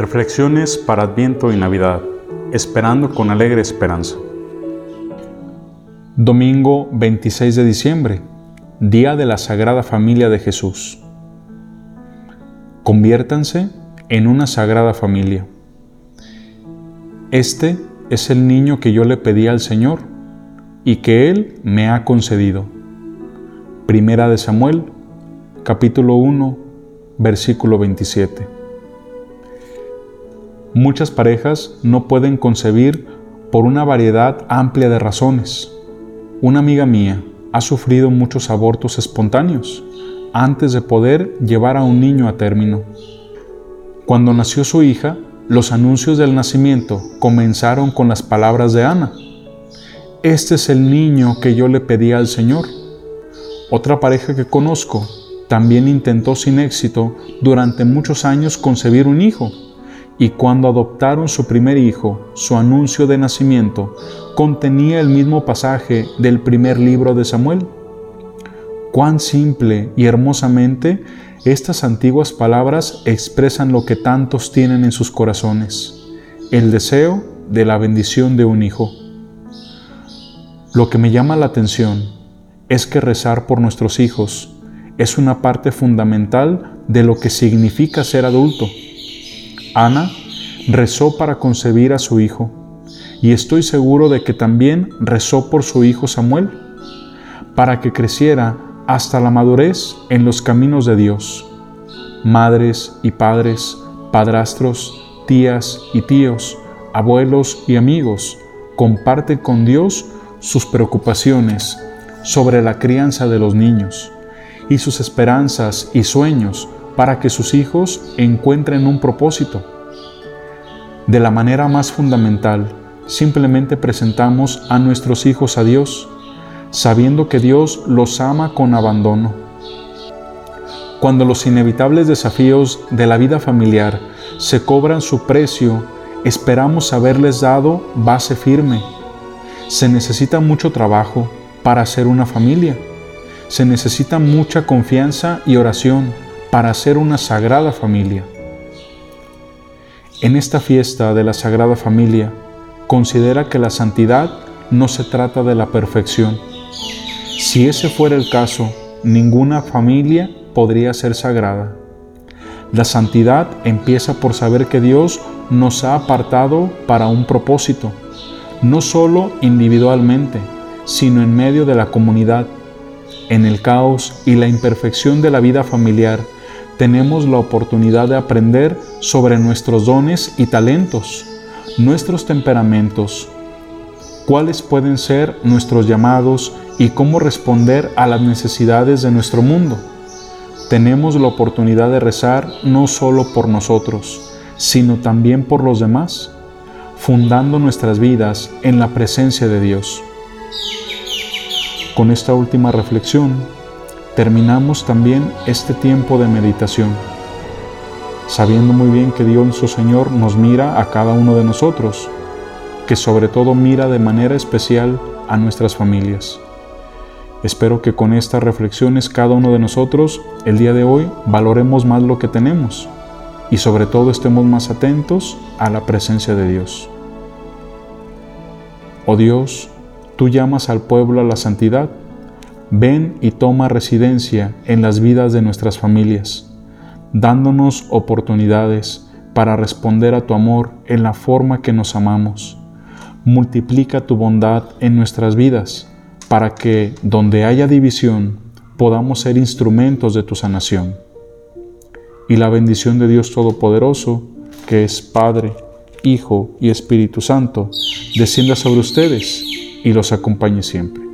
Reflexiones para Adviento y Navidad, esperando con alegre esperanza. Domingo 26 de diciembre, Día de la Sagrada Familia de Jesús. Conviértanse en una Sagrada Familia. Este es el niño que yo le pedí al Señor y que Él me ha concedido. Primera de Samuel, capítulo 1, versículo 27. Muchas parejas no pueden concebir por una variedad amplia de razones. Una amiga mía ha sufrido muchos abortos espontáneos antes de poder llevar a un niño a término. Cuando nació su hija, los anuncios del nacimiento comenzaron con las palabras de Ana. Este es el niño que yo le pedí al Señor. Otra pareja que conozco también intentó sin éxito durante muchos años concebir un hijo, y cuando adoptaron su primer hijo, su anuncio de nacimiento contenía el mismo pasaje del primer libro de Samuel. Cuán simple y hermosamente estas antiguas palabras expresan lo que tantos tienen en sus corazones, el deseo de la bendición de un hijo. Lo que me llama la atención es que rezar por nuestros hijos es una parte fundamental de lo que significa ser adulto. Ana rezó para concebir a su hijo y estoy seguro de que también rezó por su hijo Samuel, para que creciera hasta la madurez en los caminos de Dios. Madres y padres, padrastros, tías y tíos, abuelos y amigos comparten con Dios sus preocupaciones sobre la crianza de los niños y sus esperanzas y sueños para que sus hijos encuentren un propósito. De la manera más fundamental, simplemente presentamos a nuestros hijos a Dios, sabiendo que Dios los ama con abandono. Cuando los inevitables desafíos de la vida familiar se cobran su precio, esperamos haberles dado base firme. Se necesita mucho trabajo para ser una familia se necesita mucha confianza y oración para ser una sagrada familia. En esta fiesta de la Sagrada Familia, considera que la santidad no se trata de la perfección. Si ese fuera el caso, ninguna familia podría ser sagrada. La santidad empieza por saber que Dios nos ha apartado para un propósito, no solo individualmente, sino en medio de la comunidad en el caos y la imperfección de la vida familiar, tenemos la oportunidad de aprender sobre nuestros dones y talentos, nuestros temperamentos, cuáles pueden ser nuestros llamados y cómo responder a las necesidades de nuestro mundo. Tenemos la oportunidad de rezar no solo por nosotros, sino también por los demás, fundando nuestras vidas en la presencia de Dios. Con esta última reflexión terminamos también este tiempo de meditación, sabiendo muy bien que Dios nuestro Señor nos mira a cada uno de nosotros, que sobre todo mira de manera especial a nuestras familias. Espero que con estas reflexiones cada uno de nosotros el día de hoy valoremos más lo que tenemos y sobre todo estemos más atentos a la presencia de Dios. Oh Dios, Tú llamas al pueblo a la santidad. Ven y toma residencia en las vidas de nuestras familias, dándonos oportunidades para responder a tu amor en la forma que nos amamos. Multiplica tu bondad en nuestras vidas, para que, donde haya división, podamos ser instrumentos de tu sanación. Y la bendición de Dios Todopoderoso, que es Padre, Hijo y Espíritu Santo, descienda sobre ustedes y los acompañe siempre.